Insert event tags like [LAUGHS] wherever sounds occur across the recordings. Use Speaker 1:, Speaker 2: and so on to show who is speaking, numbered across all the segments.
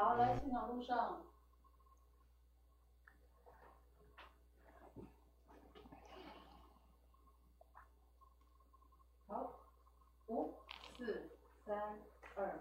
Speaker 1: 好，来现场路上。好，五、四、三、二。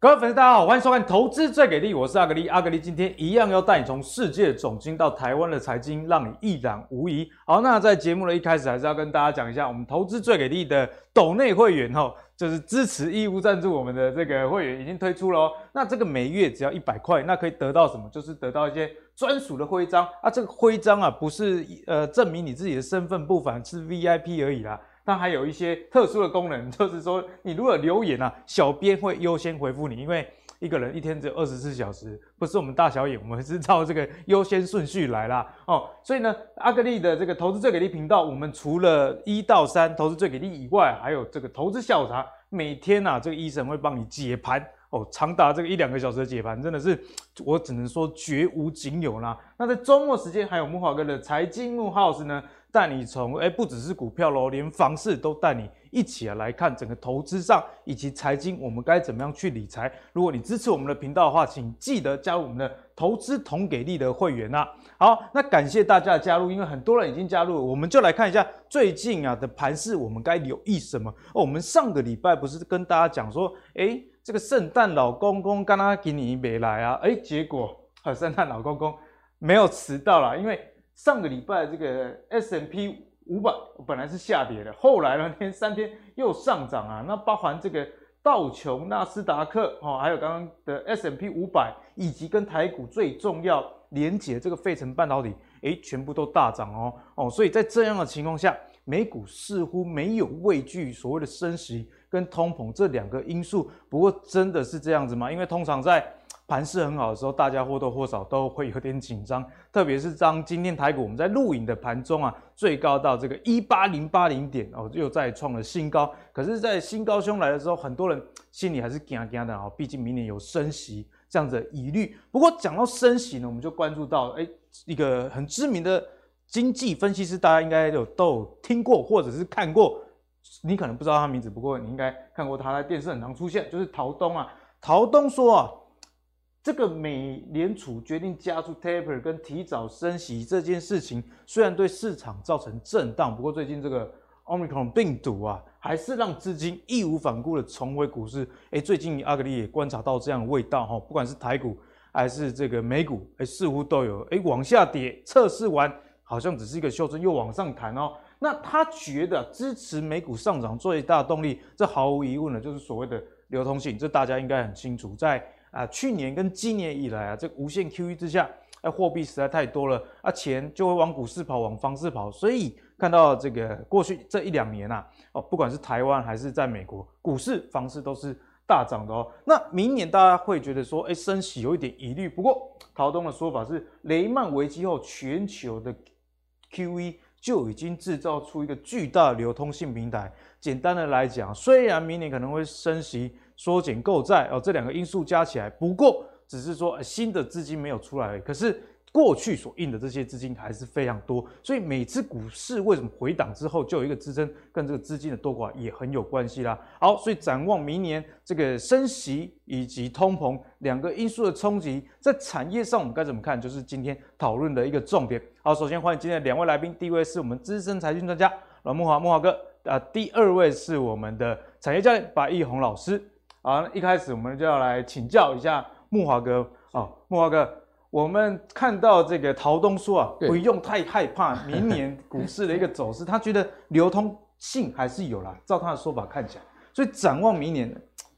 Speaker 2: 各位粉丝，大家好，欢迎收看《投资最给力》，我是阿格力。阿格力今天一样要带你从世界总经到台湾的财经，让你一览无遗。好，那在节目的一开始，还是要跟大家讲一下，我们《投资最给力》的斗内会员哈，就是支持义务赞助我们的这个会员已经推出了哦。那这个每月只要一百块，那可以得到什么？就是得到一些专属的徽章啊。这个徽章啊，不是呃证明你自己的身份不凡，是 VIP 而已啦。它还有一些特殊的功能，就是说你如果留言啊，小编会优先回复你，因为一个人一天只有二十四小时，不是我们大小眼，我们是照这个优先顺序来啦哦。所以呢，阿格力的这个投资最给力频道，我们除了一到三投资最给力以外，还有这个投资下午茶，每天啊，这个医生会帮你解盘哦，长达这个一两个小时的解盘，真的是 [TSK] 我只能说绝无仅有啦。那在周末时间，还有木华哥的财经木 house 呢。带你从哎，不只是股票喽，连房市都带你一起啊来看整个投资上以及财经，我们该怎么样去理财？如果你支持我们的频道的话，请记得加入我们的投资同给力的会员呐。好，那感谢大家的加入，因为很多人已经加入，我们就来看一下最近啊的盘势，我们该留意什么？哦，我们上个礼拜不是跟大家讲说，哎，这个圣诞老公公刚刚给你没来啊？哎，结果啊，圣诞老公公没有迟到啦，因为。上个礼拜这个 S M P 五百本来是下跌的，后来呢，连三天又上涨啊。那包含这个道琼、纳斯达克哦，还有刚刚的 S M P 五百，以及跟台股最重要连接这个费城半导体，诶，全部都大涨哦哦。所以在这样的情况下，美股似乎没有畏惧所谓的升息跟通膨这两个因素。不过真的是这样子吗？因为通常在盘势很好的时候，大家或多或少都会有点紧张，特别是当今天台股我们在录影的盘中啊，最高到这个一八零八零点哦，又再创了新高。可是，在新高兄来的时候，很多人心里还是惊惊的啊，毕竟明年有升息这样子的疑虑。不过讲到升息呢，我们就关注到哎，一个很知名的经济分析师，大家应该有都有听过或者是看过，你可能不知道他名字，不过你应该看过他在电视很常出现，就是陶东啊。陶东说啊。这个美联储决定加速 taper 跟提早升息这件事情，虽然对市场造成震荡，不过最近这个 Omicron 病毒啊，还是让资金义无反顾的重回股市。诶，最近阿格力也观察到这样的味道哈，不管是台股还是这个美股，诶，似乎都有诶往下跌，测试完好像只是一个修正，又往上弹哦。那他觉得支持美股上涨最大动力，这毫无疑问的就是所谓的流通性，这大家应该很清楚，在。啊，去年跟今年以来啊，这个无限 QE 之下，啊，货币实在太多了，啊，钱就会往股市跑，往房市跑，所以看到这个过去这一两年啊，哦，不管是台湾还是在美国，股市、房市都是大涨的哦。那明年大家会觉得说，哎，升息有一点疑虑。不过陶东的说法是，雷曼危机后，全球的 QE 就已经制造出一个巨大的流通性平台。简单的来讲，虽然明年可能会升息。缩减购债哦，这两个因素加起来，不过只是说新的资金没有出来，可是过去所印的这些资金还是非常多，所以每次股市为什么回档之后就有一个支撑，跟这个资金的多寡也很有关系啦。好，所以展望明年这个升息以及通膨两个因素的冲击，在产业上我们该怎么看，就是今天讨论的一个重点。好，首先欢迎今天的两位来宾，第一位是我们资深财经专家阮木华木华哥啊，第二位是我们的产业教练白义宏老师。好，一开始我们就要来请教一下木华哥啊，木华哥，我们看到这个陶东说啊，不用太害怕明年股市的一个走势，他觉得流通性还是有啦。照他的说法看起来，所以展望明年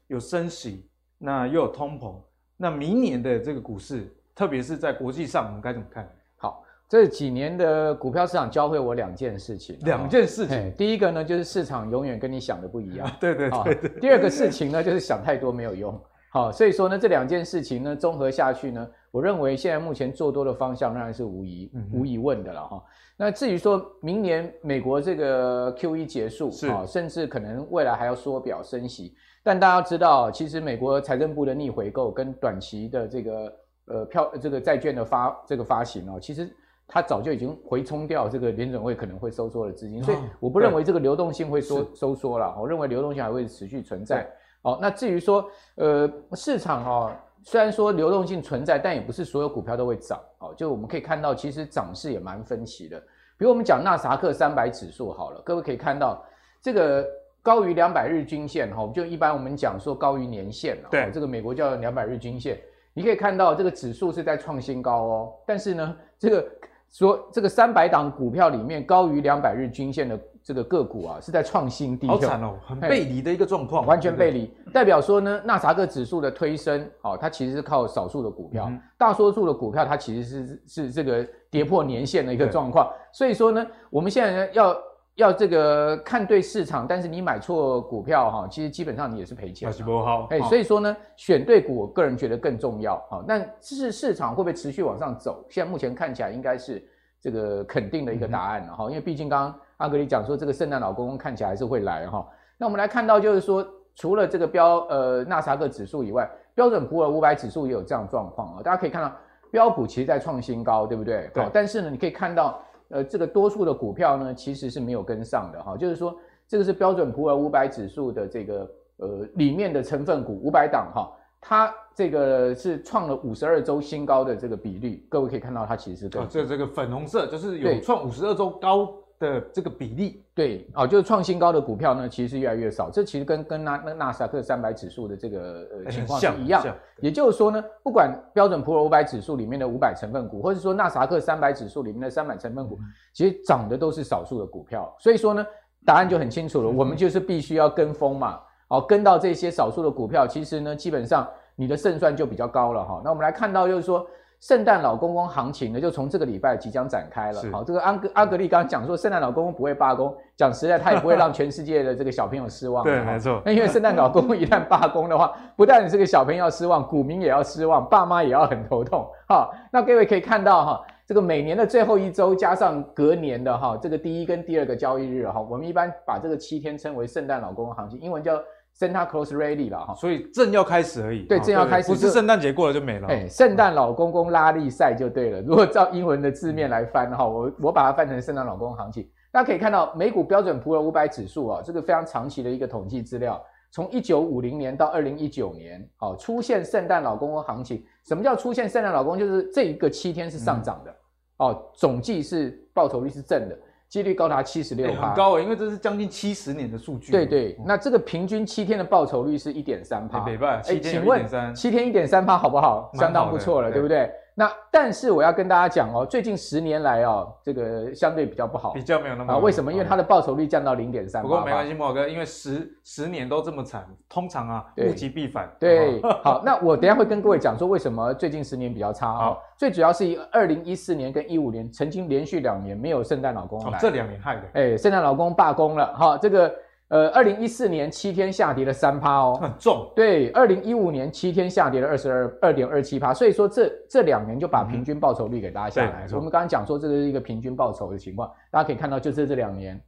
Speaker 2: 有升息，那又有通膨，那明年的这个股市，特别是在国际上，我们该怎么看？
Speaker 3: 好这几年的股票市场教会我两件事情，
Speaker 2: 两件事情。
Speaker 3: 第一个呢，就是市场永远跟你想的不一样。[LAUGHS]
Speaker 2: 对对对，对。
Speaker 3: 第二个事情呢，就是想太多没有用。好，所以说呢，这两件事情呢，综合下去呢，我认为现在目前做多的方向仍然是无疑、嗯、无疑问的了哈。那至于说明年美国这个 QE 结束啊，甚至可能未来还要缩表升息，但大家知道，其实美国财政部的逆回购跟短期的这个呃票这个债券的发这个发行哦，其实。它早就已经回冲掉这个联准会可能会收缩的资金，所以我不认为这个流动性会收收缩了。我认为流动性还会持续存在。好，那至于说呃市场哈虽然说流动性存在，但也不是所有股票都会涨哦。就我们可以看到，其实涨势也蛮分歧的。比如我们讲纳斯达克三百指数好了，各位可以看到这个高于两百日均线哈，就一般我们讲说高于年线
Speaker 2: 对，
Speaker 3: 这个美国叫两百日均线，你可以看到这个指数是在创新高哦。但是呢，这个说这个三百档股票里面高于两百日均线的。这个个股啊是在创新低，
Speaker 2: 好惨哦，很背离的一个状况，
Speaker 3: 完全背离。代表说呢，纳斯达克指数的推升，哦，它其实是靠少数的股票，嗯、大多数的股票它其实是是这个跌破年线的一个状况。所以说呢，我们现在呢要要这个看对市场，但是你买错股票哈，其实基本上你也是赔钱。是不好。哎，所以说呢，选对股，我个人觉得更重要。好，但是市场会不会持续往上走？现在目前看起来应该是这个肯定的一个答案了哈，因为毕竟刚刚。阿格里讲说，这个圣诞老公公看起来还是会来哈。那我们来看到，就是说，除了这个标呃纳萨克指数以外，标准普尔五百指数也有这样状况啊。大家可以看到，标普其实在创新高，对不对？
Speaker 2: 对。
Speaker 3: 但是呢，你可以看到，呃，这个多数的股票呢，其实是没有跟上的哈。就是说，这个是标准普尔五百指数的这个呃里面的成分股五百档哈，它这个是创了五十二周新高的这个比率。各位可以看到，它其实是
Speaker 2: 哦，这这个粉红色就是有创五十二周高。的这个比例，
Speaker 3: 对，哦，就是创新高的股票呢，其实是越来越少。这其实跟跟纳那纳斯达克三百指数的这个呃情况是一样。也就是说呢，不管标准普尔五百指数里面的五百成分股，或者说纳斯达克三百指数里面的三百成分股，其实涨的都是少数的股票。所以说呢，答案就很清楚了，我们就是必须要跟风嘛，哦，跟到这些少数的股票，其实呢，基本上你的胜算就比较高了哈。那我们来看到就是说。圣诞老公公行情呢，就从这个礼拜即将展开了。好，这个阿格阿格力刚刚讲说，圣诞老公公不会罢工，讲实在，他也不会让全世界的这个小朋友失望。
Speaker 2: 对，没错。
Speaker 3: 那因为圣诞老公公一旦罢工的话，不但你这个小朋友要失望，股民也要失望，爸妈也要很头痛。好，那各位可以看到哈，这个每年的最后一周加上隔年的哈，这个第一跟第二个交易日哈，我们一般把这个七天称为圣诞老公公行情，英文叫。Santa Claus Rally 了哈，
Speaker 2: 所以正要开始而已。
Speaker 3: 对，正要开始，
Speaker 2: 不是圣诞节过了就没了。
Speaker 3: 哎，圣诞老公公拉力赛就对了。如果照英文的字面来翻哈，我我把它翻成圣诞老公公行情。大家可以看到，美股标准普尔五百指数啊，这个非常长期的一个统计资料，从一九五零年到二零一九年，哦，出现圣诞老公公行情。什么叫出现圣诞老公？就是这一个七天是上涨的，哦，总计是报酬率是正的。几率高达七十六，
Speaker 2: 很高诶，因为这是将近七十年的数据。
Speaker 3: 对对，那这个平均七天的报酬率是一点三趴。
Speaker 2: 北半，
Speaker 3: 哎，请问七天一点三趴好不好？相当不错了，对不对？那但是我要跟大家讲哦，最近十年来哦，这个相对比较不好，
Speaker 2: 比较没有那么
Speaker 3: 啊？为什么？因为它的报酬率降到零点三。
Speaker 2: 不过没关系，莫哥，因为十十年都这么惨，通常啊，物极必反。
Speaker 3: 对，[LAUGHS] 好，那我等下会跟各位讲说为什么最近十年比较差啊？最主要是以二零一四年跟一五年曾经连续两年没有圣诞老公来，
Speaker 2: 这两年害的。
Speaker 3: 哎，圣诞老公罢工了，哈，这个。呃，二零一四年七天下跌了三趴哦，
Speaker 2: 很重。对，
Speaker 3: 二零一五年七天下跌了二十二二点二七趴，所以说这这两年就把平均报酬率给拉下来。嗯、我们刚刚讲说这个是一个平均报酬的情况，大家可以看到，就是这两年，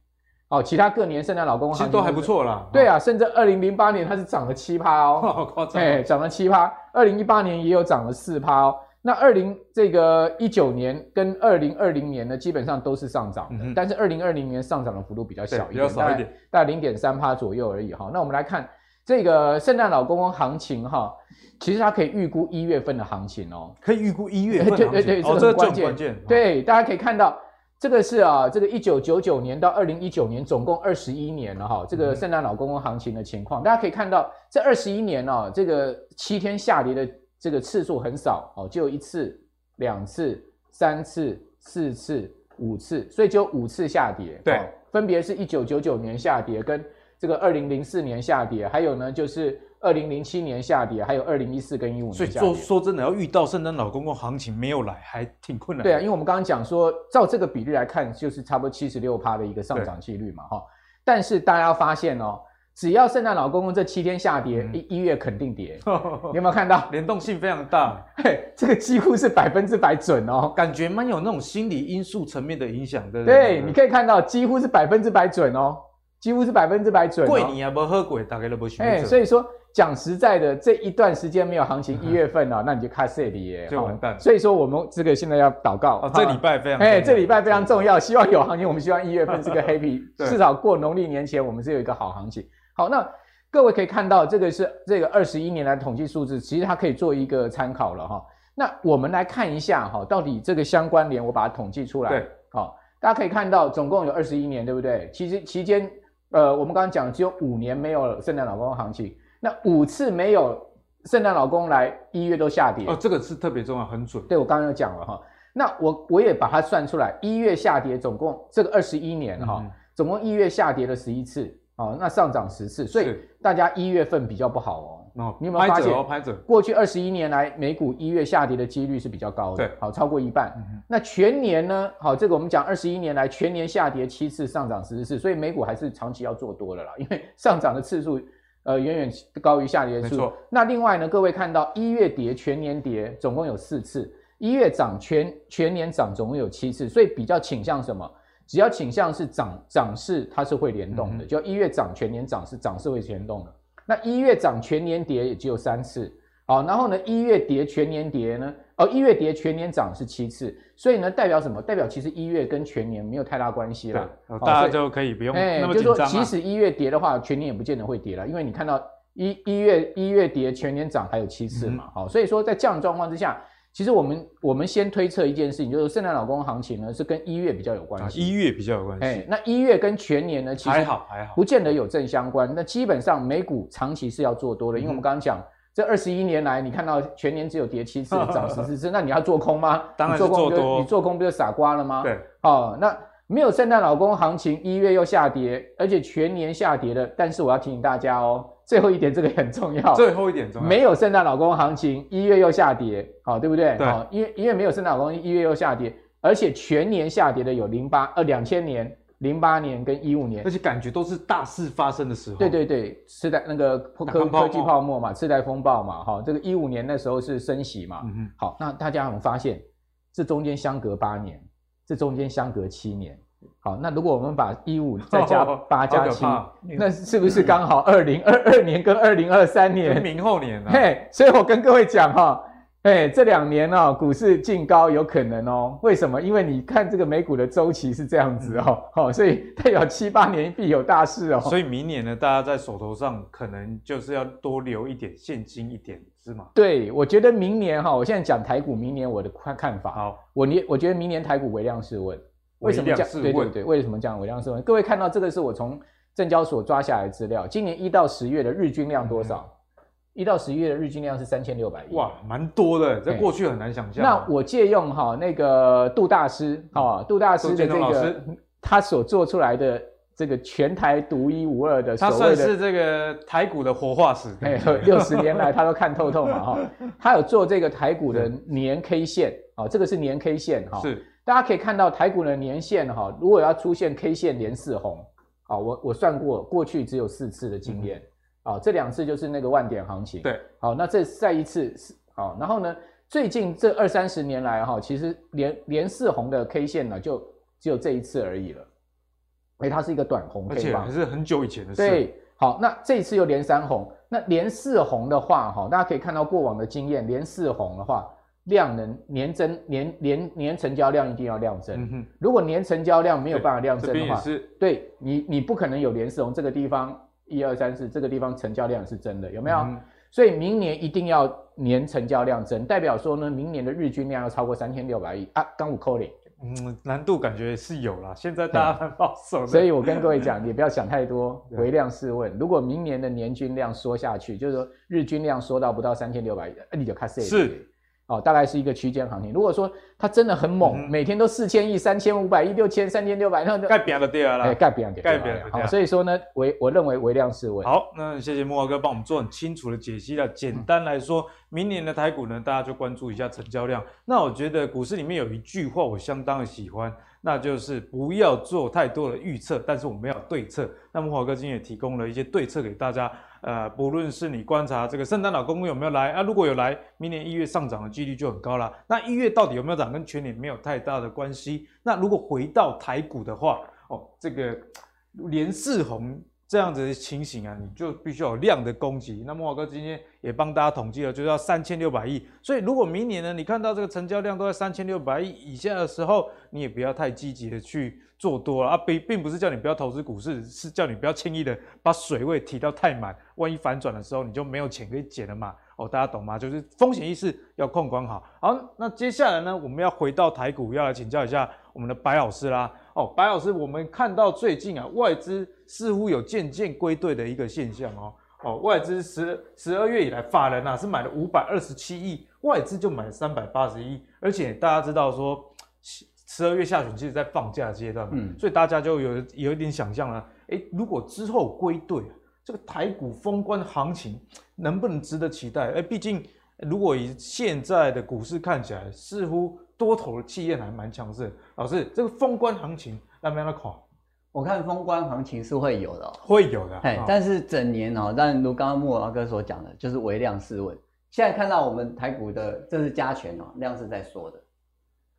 Speaker 3: 哦，其他各年圣诞老公公
Speaker 2: 其实都还不错啦。
Speaker 3: 对啊，甚至二零零八年它是涨了七趴哦，[LAUGHS]
Speaker 2: 好夸张，
Speaker 3: 哎，涨了七趴。二零一八年也有涨了四趴哦。那二零这个一九年跟二零二零年呢，基本上都是上涨的，嗯、但是二零二零年上涨的幅度比较小一点，
Speaker 2: 比较少一点，
Speaker 3: 大概零点三趴左右而已哈。那我们来看这个圣诞老公公行情哈，其实它可以预估一月份的行情哦，
Speaker 2: 可以预估一月
Speaker 3: 对对对，这个很关键。哦、关键对，大家可以看到这个是啊，这个一九九九年到二零一九年总共二十一年了哈，这个圣诞老公公行情的情况，嗯、大家可以看到这二十一年哦，这个七天下跌的。这个次数很少哦，就一次、两次、三次、四次、五次，所以就五次下跌。
Speaker 2: 对，
Speaker 3: 哦、分别是一九九九年下跌，跟这个二零零四年下跌，还有呢就是二零零七年下跌，还有二零一四跟一五年下跌。
Speaker 2: 所以说说真的，要遇到圣诞老公公行情没有来，还挺困难。
Speaker 3: 对啊，因为我们刚刚讲说，照这个比例来看，就是差不多七十六趴的一个上涨几率嘛，哈对。但是大家要发现哦。只要圣诞老公公这七天下跌，一、嗯、一月肯定跌。[LAUGHS] 你有没有看到？
Speaker 2: 联动性非常大，[LAUGHS]
Speaker 3: 嘿，这个几乎是百分之百准哦，
Speaker 2: 感觉蛮有那种心理因素层面的影响的。
Speaker 3: 对，你可以看到几乎是百分之百准哦，几乎是百分之百准、哦。
Speaker 2: 贵你啊，不喝鬼，大概都不许。
Speaker 3: 哎，所以说讲实在的，这一段时间没有行情，一月份啊，嗯、那你就卡死耶，[LAUGHS]
Speaker 2: 就完蛋。
Speaker 3: 所以说我们这个现在要祷告，
Speaker 2: 哦，这礼拜非常，
Speaker 3: 哎，这礼拜非常重要，希望有行情。我们希望一月份是个 happy，至少过农历年前我们是有一个好行情。好，那。各位可以看到，这个是这个二十一年来统计数字，其实它可以做一个参考了哈。那我们来看一下哈，到底这个相关联，我把它统计出来。
Speaker 2: 对，
Speaker 3: 好，大家可以看到，总共有二十一年，对不对？其实期间，呃，我们刚刚讲只有五年没有圣诞老公公行情，那五次没有圣诞老公来，一月都下跌。
Speaker 2: 哦，这个是特别重要，很准。
Speaker 3: 对，我刚刚有讲了哈。那我我也把它算出来，一月下跌，总共这个二十一年哈，嗯、总共一月下跌了十一次。哦，那上涨十次，所以大家一月份比较不好哦。
Speaker 2: 哦，
Speaker 3: 你有没有
Speaker 2: 发现？
Speaker 3: 过去二十一年来，美股一月下跌的几率是比较高的。
Speaker 2: 对，
Speaker 3: 好，超过一半。那全年呢？好，这个我们讲二十一年来全年下跌七次，上涨十次，所以美股还是长期要做多的啦，因为上涨的次数呃远远高于下跌的次数。那另外呢，各位看到一月跌，全年跌，总共有四次；一月涨，全全年涨，总共有七次，所以比较倾向什么？只要倾向是涨涨势，它是会联动的。就一月涨，全年涨是涨势会联动的。那一月涨，全年跌也只有三次。好，然后呢，一月跌，全年跌呢？哦，一月跌，全年涨是七次。所以呢，代表什么？代表其实一月跟全年没有太大关系了。
Speaker 2: 对，大家就可以不用那么紧张、啊。
Speaker 3: 就是说，即使一月跌的话，全年也不见得会跌了，因为你看到一一月一月跌，全年涨还有七次嘛。好、所以说在这样的状况之下。其实我们我们先推测一件事情，就是圣诞老公行情呢是跟一月比较有关系，
Speaker 2: 一月比较有关系。哎，
Speaker 3: 那一月跟全年呢，其实
Speaker 2: 还好还好，
Speaker 3: 不见得有正相关。那基本上美股长期是要做多的，因为我们刚刚讲这二十一年来，你看到全年只有跌七次，涨十四次，那你要做空吗？[LAUGHS]
Speaker 2: 当然做空，
Speaker 3: 你做空不就傻瓜了吗？
Speaker 2: 对，
Speaker 3: 哦，那没有圣诞老公行情，一月又下跌，而且全年下跌了。但是我要提醒大家哦。最后一点，这个很重要。
Speaker 2: 最后一点重要，
Speaker 3: 没有圣诞老公行情，一月又下跌，好，对不对？
Speaker 2: 对。
Speaker 3: 因为因为没有圣诞老公，一月又下跌，而且全年下跌的有零八呃两千年、零八年跟一五年，
Speaker 2: 而且感觉都是大事发生的时候。
Speaker 3: 对对对，次贷那个科科技泡沫嘛，次贷风暴嘛，哈，这个一五年那时候是升息嘛。嗯哼。好，那大家有没有发现，这中间相隔八年，这中间相隔七年。好，那如果我们把一五 [LAUGHS] 再加八加七，那是不是刚好二零二二年跟二零二三年
Speaker 2: 明后年呢？
Speaker 3: 嘿，所以我跟各位讲哈，哎，这两年呢，股市进高有可能哦。为什么？因为你看这个美股的周期是这样子哦，好，所以代表七八年必有大事哦。
Speaker 2: 所以明年呢，大家在手头上可能就是要多留一点现金一点，是吗？
Speaker 3: 对，我觉得明年哈，我现在讲台股，明年我的看看法，好，我年我觉得明年台股微量是问。为什么这样？对对对，为什么这样？微量试问，各位看到这个是我从证交所抓下来的资料。今年一到十月的日均量多少？一、嗯、到十月的日均量是三千六百亿。
Speaker 2: 哇，蛮多的，在过去很难想象。
Speaker 3: 那我借用哈那个杜大师哈，杜大师的这个他所做出来的这个全台独一无二的，
Speaker 2: 他算是这个台股的活化石。[LAUGHS] 哎，
Speaker 3: 六十年来他都看透透嘛哈。他有做这个台股的年 K 线啊，这个是年 K 线哈。是。大家可以看到台股的年线哈，如果要出现 K 线连四红，啊，我我算过，过去只有四次的经验，啊，这两次就是那个万点行情，
Speaker 2: 对，
Speaker 3: 好，那这再一次是，好，然后呢，最近这二三十年来哈，其实连连四红的 K 线呢，就只有这一次而已了，哎，它是一个短红 K 吧，而且
Speaker 2: 还是很久以前的事，
Speaker 3: 对，好，那这一次又连三红，那连四红的话哈，大家可以看到过往的经验，连四红的话。量能年增年年年成交量一定要量增，嗯、如果年成交量没有办法量增的话，对你你不可能有连四红这个地方一二三四这个地方成交量是真的有没有？嗯、所以明年一定要年成交量增，代表说呢，明年的日均量要超过三千六百亿。啊，刚五扣零，
Speaker 2: 嗯，难度感觉是有啦，现在大家很保守，
Speaker 3: 所以我跟各位讲，也不要想太多，回量试问，如果明年的年均量缩下去，就是说日均量缩到不到三千六百亿，你就看谁
Speaker 2: 是。
Speaker 3: 哦，大概是一个区间行情。如果说它真的很猛，嗯、每天都四千亿、三千五百亿、六千、三千六百，那就盖
Speaker 2: 表了对了啦，
Speaker 3: 盖表了，盖表了。好，所以说呢，我我认为微量试问。
Speaker 2: 好，那谢谢木华哥帮我们做很清楚的解析了。简单来说，嗯、明年的台股呢，大家就关注一下成交量。那我觉得股市里面有一句话我相当的喜欢。那就是不要做太多的预测，但是我们要对策。那木华哥今天也提供了一些对策给大家。呃，不论是你观察这个圣诞老公公有没有来啊，如果有来，明年一月上涨的几率就很高了。那一月到底有没有涨，跟全年没有太大的关系。那如果回到台股的话，哦，这个连四红这样子的情形啊，你就必须有量的供给。那慕驊哥今天也帮大家统计了，就是要三千六百亿。所以如果明年呢，你看到这个成交量都在三千六百亿以下的时候，你也不要太积极的去做多了啊，并并不是叫你不要投资股市，是叫你不要轻易的把水位提到太满，万一反转的时候你就没有钱可以减了嘛。哦，大家懂吗？就是风险意识要控管好。好，那接下来呢，我们要回到台股，要来请教一下我们的白老师啦。哦，白老师，我们看到最近啊，外资似乎有渐渐归队的一个现象哦。哦，外资十十二月以来，法人啊是买了五百二十七亿，外资就买了三百八十亿，而且大家知道说。十二月下旬，其实在放假阶段，嗯，所以大家就有有一点想象了，诶，如果之后归队，这个台股封关行情能不能值得期待？诶，毕竟如果以现在的股市看起来，似乎多头的气焰还蛮强势。老师，这个封关行情那边的看？
Speaker 4: 我看封关行情是会有的，
Speaker 2: 会有的，
Speaker 4: 哎，但是整年哦，但如刚刚慕驊哥所讲的，就是微量试问。现在看到我们台股的这是加权哦，量是在缩的。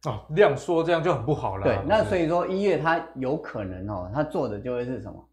Speaker 2: 哦，量缩这样就很不好了。
Speaker 4: 对，那所以说一月它有可能哦，它做的就会是什么？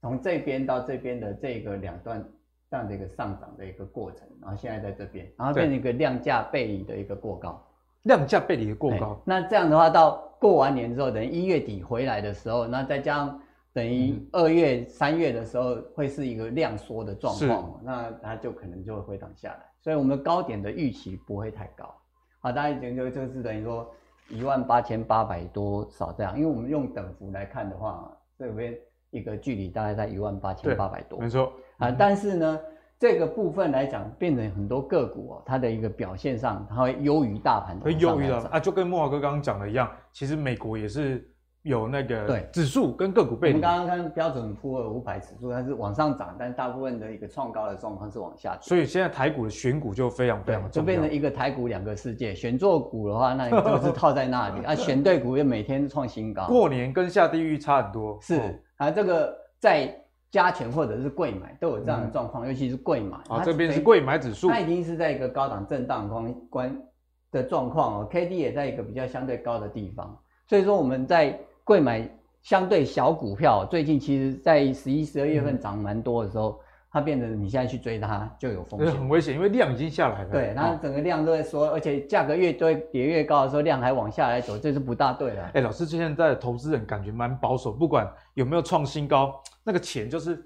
Speaker 4: 从这边到这边的这个两段这样的一个上涨的一个过程，然后现在在这边，然后变成一个量价背离的一个过高。
Speaker 2: 量价背离的过高。
Speaker 4: 那这样的话，到过完年之后，等于一月底回来的时候，那再加上等于二月、三月的时候，会是一个量缩的状况，那它就可能就会回档下来。所以我们高点的预期不会太高。好，大家研究这个是等于说。一万八千八百多少这样？因为我们用等幅来看的话，这边一个距离大概在一万八千八百多。
Speaker 2: 没错
Speaker 4: 啊，但是呢，这个部分来讲，变成很多个股哦，它的一个表现上，它会优于大盘。
Speaker 2: 会优于的啊，就跟莫华哥刚刚讲的一样，其实美国也是。有那个对指数跟个股背离。
Speaker 4: 我们刚刚看标准普尔五百指数，它是往上涨，但大部分的一个创高的状况是往下。
Speaker 2: 所以现在台股的选股就非常非常重要，
Speaker 4: 就变成一个台股两个世界。选错股的话，那你就是套在那里 [LAUGHS] 啊；选对股又每天创新高。
Speaker 2: 过年跟下地狱差很多。
Speaker 4: 是啊，这个在加权或者是贵买都有这样的状况，尤其是贵买。
Speaker 2: 啊，这边是贵买指数，
Speaker 4: 它已经是在一个高档震荡关关的状况哦，K D 也在一个比较相对高的地方，所以说我们在贵买。相对小股票，最近其实，在十一、十二月份涨蛮多的时候，嗯、它变得你现在去追它就有风险，
Speaker 2: 很危险，因为量已经下来了。
Speaker 4: 对，它整个量都在缩，而且价格越堆跌越高的时候，量还往下来走，这是不大对的。
Speaker 2: 哎，老师，现在的投资人感觉蛮保守，不管有没有创新高，那个钱就是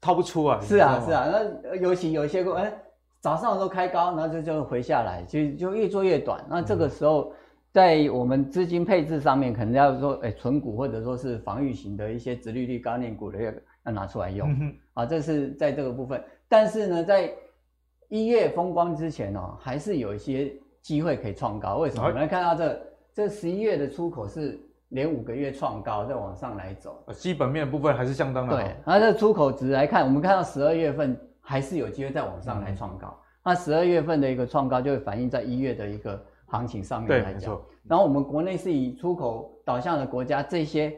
Speaker 2: 掏不出啊。
Speaker 4: 是啊，是啊，那尤其有一些股，哎，早上都开高，然后就就回下来，就就越做越短。那这个时候。嗯在我们资金配置上面，可能要说，哎，存股或者说是防御型的一些殖利率高念股的要要拿出来用，嗯、啊，这是在这个部分。但是呢，在一月风光之前哦，还是有一些机会可以创高。为什么？我们来看到这这十一月的出口是连五个月创高，再往上来走。
Speaker 2: 基本面部分还是相当的好。
Speaker 4: 对，那这出口值来看，我们看到十二月份还是有机会再往上来创高。嗯、那十二月份的一个创高，就会反映在一月的一个。行情上面来讲，然后我们国内是以出口导向的国家，这些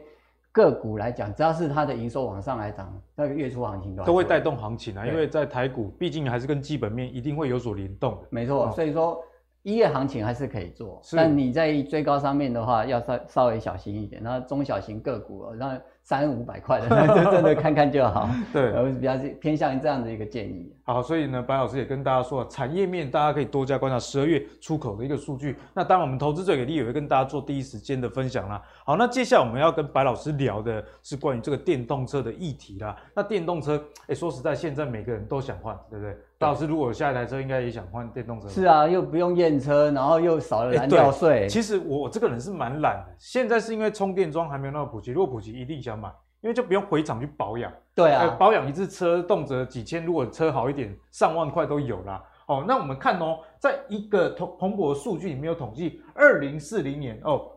Speaker 4: 个股来讲，只要是它的营收往上来涨，那个月初行情都
Speaker 2: 都会带动行情啊。因为在台股，毕竟还是跟基本面一定会有所联动的。
Speaker 4: 没错，所以说一月行情还是可以做，但你在追高上面的话，要稍稍微小心一点。然后中小型个股，那。三五百块的，那 [LAUGHS] 就真的看看就好。对，我比较偏向于这样的一个建议。
Speaker 2: 好，所以呢，白老师也跟大家说，产业面大家可以多加观察十二月出口的一个数据。那当然，我们投资者给力也会跟大家做第一时间的分享啦。好，那接下来我们要跟白老师聊的是关于这个电动车的议题啦。那电动车，哎，说实在，现在每个人都想换，对不对？白老师如果下一台车，应该也想换电动车。
Speaker 4: 是啊，又不用验车，然后又少了燃料税。
Speaker 2: 其实我这个人是蛮懒的，现在是因为充电桩还没有那么普及，如果普及，一定想买。因为就不用回厂去保养，
Speaker 4: 对啊，
Speaker 2: 保养一次车动辄几千，如果车好一点，上万块都有啦。哦，那我们看哦，在一个同彭博的数据里面有统计，二零四零年哦，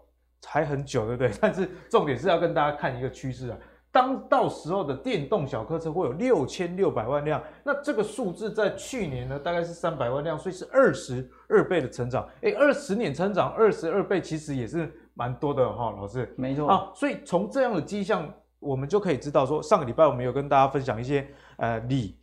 Speaker 2: 还很久，对不对？[LAUGHS] 但是重点是要跟大家看一个趋势啊，当到时候的电动小客车会有六千六百万辆，那这个数字在去年呢大概是三百万辆，所以是二十二倍的成长。诶，二十年成长二十二倍，其实也是蛮多的哈、哦，老师。
Speaker 4: 没错
Speaker 2: 啊，所以从这样的迹象。我们就可以知道说，上个礼拜我们有跟大家分享一些呃锂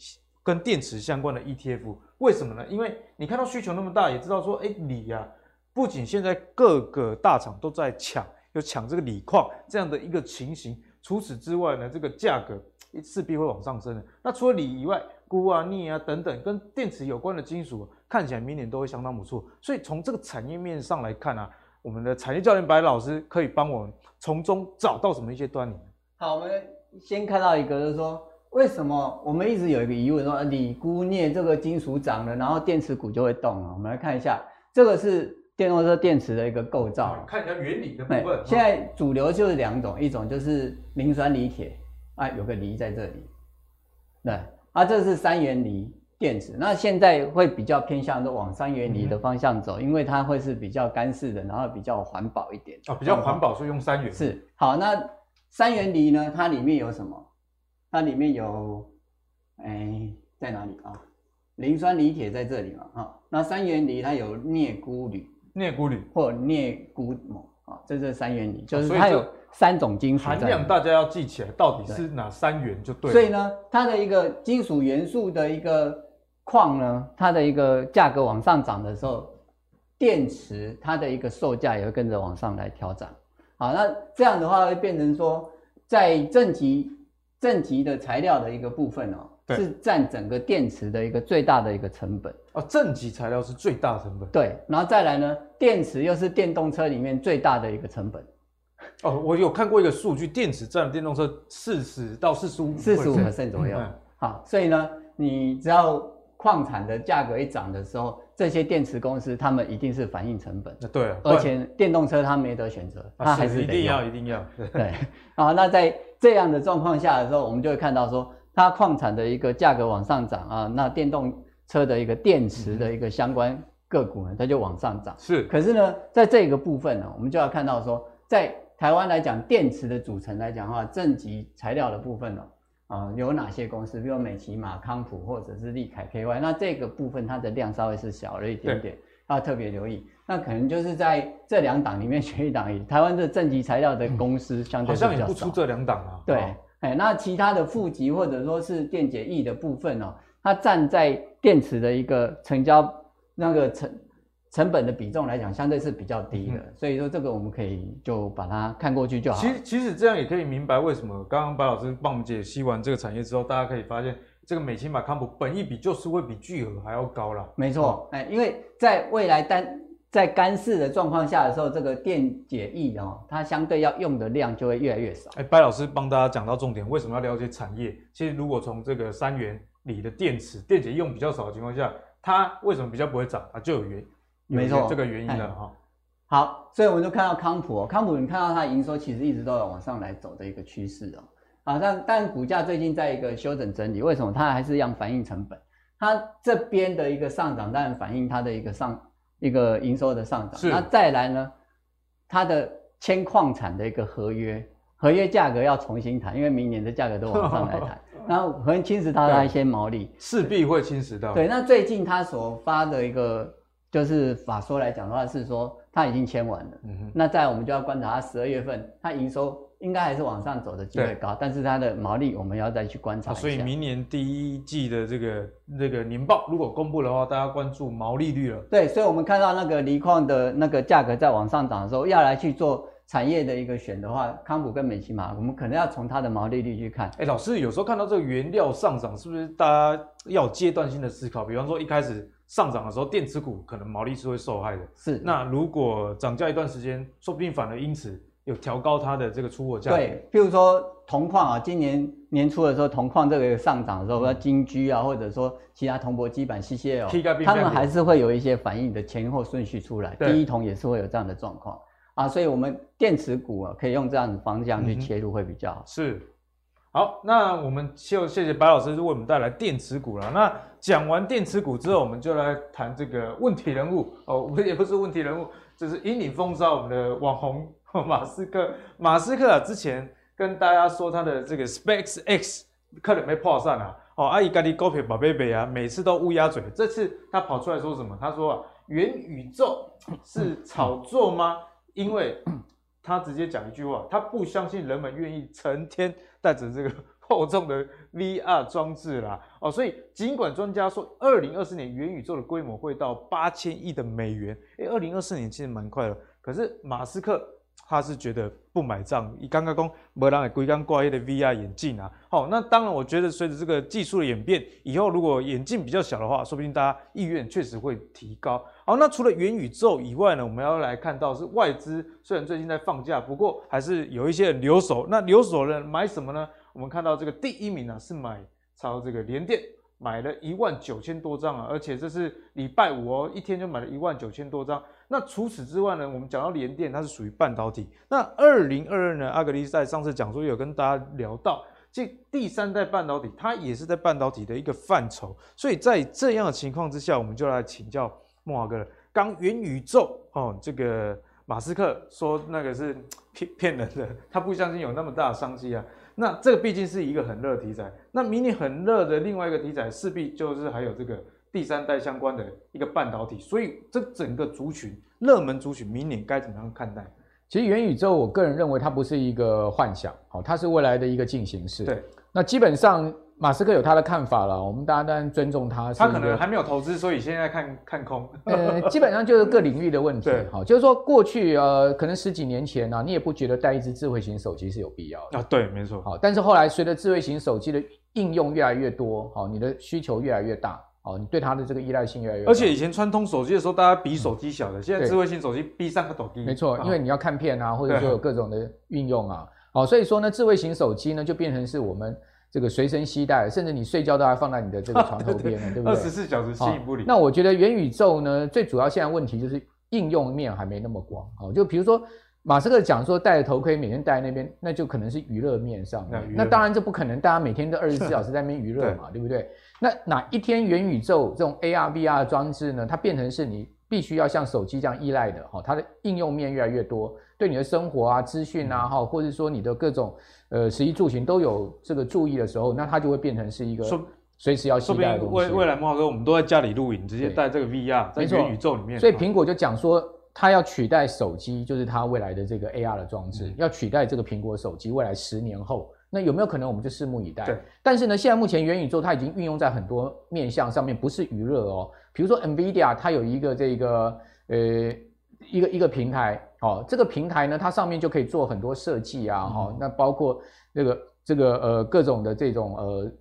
Speaker 2: 跟电池相关的 ETF，为什么呢？因为你看到需求那么大，也知道说，哎，锂呀，不仅现在各个大厂都在抢，要抢这个锂矿这样的一个情形，除此之外呢，这个价格势必会往上升的。那除了锂以外，钴啊、镍啊等等跟电池有关的金属，看起来明年都会相当不错。所以从这个产业面上来看啊，我们的产业教练白老师可以帮我们从中找到什么一些端倪？
Speaker 4: 好，我们先看到一个，就是说为什么我们一直有一个疑问，说锂、钴、镍这个金属涨了，然后电池股就会动啊？我们来看一下，这个是电动车电池的一个构造，
Speaker 2: 看一下原理的部分。
Speaker 4: 现在主流就是两种，一种就是磷酸锂铁，啊，有个锂在这里，对，啊，这是三元锂电池，那现在会比较偏向的往三元锂的方向走，嗯，因为它会是比较干式的，然后比较环保一点。
Speaker 2: 啊，比较环保，所以用三元。
Speaker 4: 是，好，那。三元锂呢？它里面有什么？它里面有，哎、欸，在哪里啊？磷酸锂铁在这里嘛，啊，那三元锂它有镍钴铝，
Speaker 2: 镍钴铝
Speaker 4: 或镍钴锰啊，这是三元锂，就是它有三种金属
Speaker 2: 含量，大家要记起来，到底是哪三元就对了。
Speaker 4: 所以呢，它的一个金属元素的一个矿呢，它的一个价格往上涨的时候，电池它的一个售价也会跟着往上来调涨。好，那这样的话会变成说，在正极正极的材料的一个部分哦，是占整个电池的一个最大的一个成本
Speaker 2: 哦。正极材料是最大成本。
Speaker 4: 对，然后再来呢，电池又是电动车里面最大的一个成本。
Speaker 2: 哦，我有看过一个数据，电池占电动车四十到四十五
Speaker 4: 四十五%左右。好，所以呢，你只要矿产的价格一涨的时候。这些电池公司，他们一定是反映成本。
Speaker 2: 对啊，
Speaker 4: 而且电动车它没得选择，它还是
Speaker 2: 一定要一定要。
Speaker 4: 对，[LAUGHS] 啊，那在这样的状况下的时候，我们就会看到说，它矿产的一个价格往上涨啊，那电动车的一个电池的一个相关个股呢，它就往上涨。
Speaker 2: 是，
Speaker 4: 可是呢，在这个部分呢，我们就要看到说，在台湾来讲，电池的组成来讲的话，正极材料的部分呢。啊、呃，有哪些公司？比如美琪马、康普或者是利凯 KY，那这个部分它的量稍微是小了一点点，要特别留意。那可能就是在这两档里面选一档以。台湾的正极材料的公司相对比较少，
Speaker 2: 好像也不出这两档啊。
Speaker 4: 对，哎、哦，那其他的负极或者说是电解液的部分哦，它站在电池的一个成交那个成。成本的比重来讲，相对是比较低的，嗯，所以说这个我们可以就把它看过去就好。
Speaker 2: 其实其实这样也可以明白为什么刚刚白老师帮我们解析完这个产业之后，大家可以发现这个美琪玛康普本益比就是会比聚合还要高了。
Speaker 4: 没错，哎，因为在未来单在干式的状况下的时候，这个电解液哦，它相对要用的量就会越来越少。
Speaker 2: 哎，白老师帮大家讲到重点，为什么要了解产业？其实如果从这个三元锂的电池电解用比较少的情况下，它为什么比较不会涨？它就有原因。没错，这个原因了哈。
Speaker 4: 好，所以我们就看到康普哦，康普你看到它营收其实一直都有往上来走的一个趋势哦。啊，但但股价最近在一个修整整理，为什么？它还是一样反映成本。它这边的一个上涨，当然反映它的一个上一个营收的上涨。那再来呢，它的铅矿产的一个合约，合约价格要重新谈，因为明年的价格都往上来谈，[LAUGHS] 然后可能侵蚀到它的一些毛利，
Speaker 2: 势必会侵蚀到。
Speaker 4: 对，那最近它所发的一个。就是法说来讲的话，是说它已经签完了。嗯哼。那在我们就要观察它十二月份，它营收应该还是往上走的机会高，但是它的毛利我们要再去观察。
Speaker 2: 所以明年第一季的这个这个年报如果公布的话，大家关注毛利率了。
Speaker 4: 对，所以我们看到那个锂矿的那个价格在往上涨的时候，要来去做产业的一个选的话，康普跟美琪玛，我们可能要从它的毛利率去看。
Speaker 2: 哎、欸，老师有时候看到这个原料上涨，是不是大家要阶段性的思考？比方说一开始。上涨的时候，电池股可能毛利是会受害的。是，那如果涨价一段时间，说不定反而因此有调高它的这个出货价。
Speaker 4: 对，譬如说铜矿啊，今年年初的时候，铜矿这个上涨的时候，嗯、金居啊，或者说其他铜箔基板、CCL，他们还是会有一些反应的前后顺序出来。第一铜也是会有这样的状况啊，所以我们电池股啊，可以用这样的方向去切入会比较好。
Speaker 2: 嗯、是。好，那我们就谢谢白老师为我们带来电池股了。那讲完电池股之后，我们就来谈这个问题人物 [LAUGHS] 哦，我也不是问题人物，就是引领风骚我们的网红马斯克。马斯克啊，之前跟大家说他的这个 SpaceX 可能没破产啊，哦，阿姨咖喱狗屁宝贝贝啊，每次都乌鸦嘴。这次他跑出来说什么？他说啊，元宇宙是炒作吗？因为他直接讲一句话，他不相信人们愿意成天。带着这个 [LAUGHS] 厚重的 VR 装置啦，哦，所以尽管专家说，二零二四年元宇宙的规模会到八千亿的美元，诶，二零二四年其实蛮快了，可是马斯克他是觉得不买账，你刚刚讲没人会规工挂一的 VR 眼镜啊。好，那当然，我觉得随着这个技术的演变，以后如果眼镜比较小的话，说不定大家意愿确实会提高。好，那除了元宇宙以外呢，我们要来看到是外资，虽然最近在放假，不过还是有一些人留守。那留守人买什么呢？我们看到这个第一名啊，是买超这个联电。买了一万九千多张啊，而且这是礼拜五哦，一天就买了一万九千多张。那除此之外呢，我们讲到联电，它是属于半导体。那二零二二呢，阿格力在上次讲说有跟大家聊到，这第三代半导体，它也是在半导体的一个范畴。所以在这样的情况之下，我们就来请教慕驊哥了。刚元宇宙哦，这个马斯克说那个是骗骗人的，他不相信有那么大的商机啊。那这个毕竟是一个很热的题材，那明年很热的另外一个题材，势必就是还有这个第三代相关的一个半导体，所以这整个族群热门族群，明年该怎么样看待？
Speaker 3: 其实元宇宙，我个人认为它不是一个幻想，好，它是未来的一个进行式。
Speaker 2: 对，
Speaker 3: 那基本上。马斯克有他的看法了，我们大家当然尊重他。
Speaker 2: 他可能还没有投资，所以现在看看空。
Speaker 3: 呃，基本上就是各领域的问题。好，就是说过去呃，可能十几年前呢、啊，你也不觉得带一只智慧型手机是有必要的
Speaker 2: 啊。对，没错。
Speaker 3: 好，但是后来随着智慧型手机的应用越来越多，好，你的需求越来越大，好，你对它的这个依赖性越来越大。
Speaker 2: 而且以前传统手机的时候，大家比手机小的，现在智慧型手机比上个抖机。
Speaker 3: 没错，因为你要看片啊，或者说有各种的运用啊，哦，所以说呢，智慧型手机呢就变成是我们。这个随身携带，甚至你睡觉都要放在你的这个床头边了，对，对，对不对？
Speaker 2: 二十四小时吸引不离。
Speaker 3: 那我觉得元宇宙呢，最主要现在问题就是应用面还没那么广。好，就比如说马斯克讲说戴着头盔每天戴在那边，那就可能是娱乐面上面。那，那当然这不可能，大家每天都二十四小时在那边娱乐嘛，对，对不对？那哪一天元宇宙这种 AR、VR 的装置呢？它变成是你必须要像手机这样依赖的，哈，它的应用面越来越多，对你的生活啊、资讯啊，哈，或者说你的各种。呃，食衣住行都有这个注意的时候，那它就会变成是一个随时要携带的东西。未未
Speaker 2: 来慕驊哥，我们都在家里录影，直接带这个 VR 在元宇宙里面。
Speaker 3: 所以苹果就讲说，它要取代手机，就是它未来的这个 AR 的装置，嗯、要取代这个苹果手机。未来十年后，那有没有可能？我们就拭目以待。对。但是呢，现在目前元宇宙它已经运用在很多面向上面，不是娱乐哦。比如说 NVIDIA，它有一个这个呃一个一个平台。哦，这个平台呢，它上面就可以做很多设计啊，哈、嗯，那包括那个这个呃各种的这种呃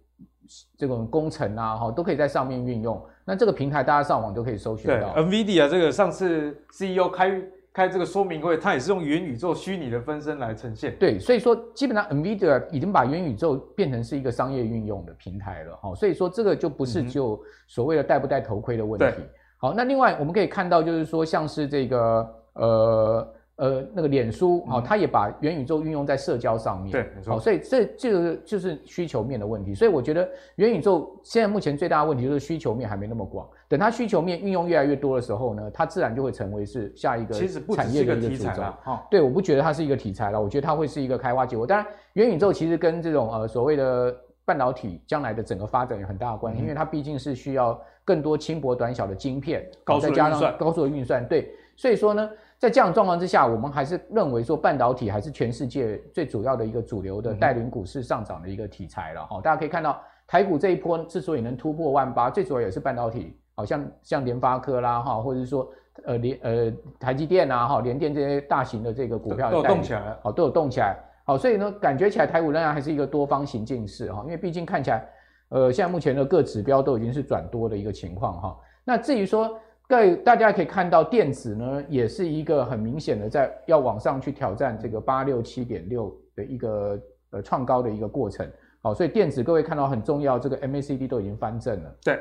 Speaker 3: 这种工程啊，哈，都可以在上面运用。那这个平台大家上网都可以搜寻到。
Speaker 2: ，NVIDIA 这个上次 CEO 开开这个说明会，它也是用元宇宙虚拟的分身来呈现。
Speaker 3: 对，所以说基本上 NVIDIA 已经把元宇宙变成是一个商业运用的平台了，哈，所以说这个就不是就所谓的戴不戴头盔的问题。好，那另外我们可以看到，就是说像是这个。呃呃，那个脸书啊、哦，它也把元宇宙运用在社交上面，
Speaker 2: 对，没错。
Speaker 3: 好、哦，所以这这个就是需求面的问题。所以我觉得元宇宙现在目前最大的问题就是需求面还没那么广。等它需求面运用越来越多的时候呢，它自然就会成为是下一个产业的一个题材了。哈，对，我不觉得它是一个题材了，我觉得它会是一个开花结果。当然，元宇宙其实跟这种呃所谓的半导体将来的整个发展有很大的关系，嗯、因为它毕竟是需要更多轻薄短小的晶片，
Speaker 2: 高速的运算，
Speaker 3: 高速的运算。对，所以说呢。在这样的状况之下，我们还是认为说半导体还是全世界最主要的一个主流的带领股市上涨的一个题材了哈。大家可以看到台股这一波之所以能突破万八，最主要也是半导体，好像像联发科啦哈，或者是说呃联呃台积电啊哈联电这些大型的这个股票
Speaker 2: 都有动起来，
Speaker 3: 好都有动起来，好，所以呢感觉起来台股仍然还是一个多方行进式哈，因为毕竟看起来呃现在目前的各指标都已经是转多的一个情况哈。那至于说。各位大家可以看到，电子呢也是一个很明显的在要往上去挑战这个八六七点六的一个呃创高的一个过程。好，所以电子各位看到很重要，这个 MACD 都已经翻正了。
Speaker 2: 对，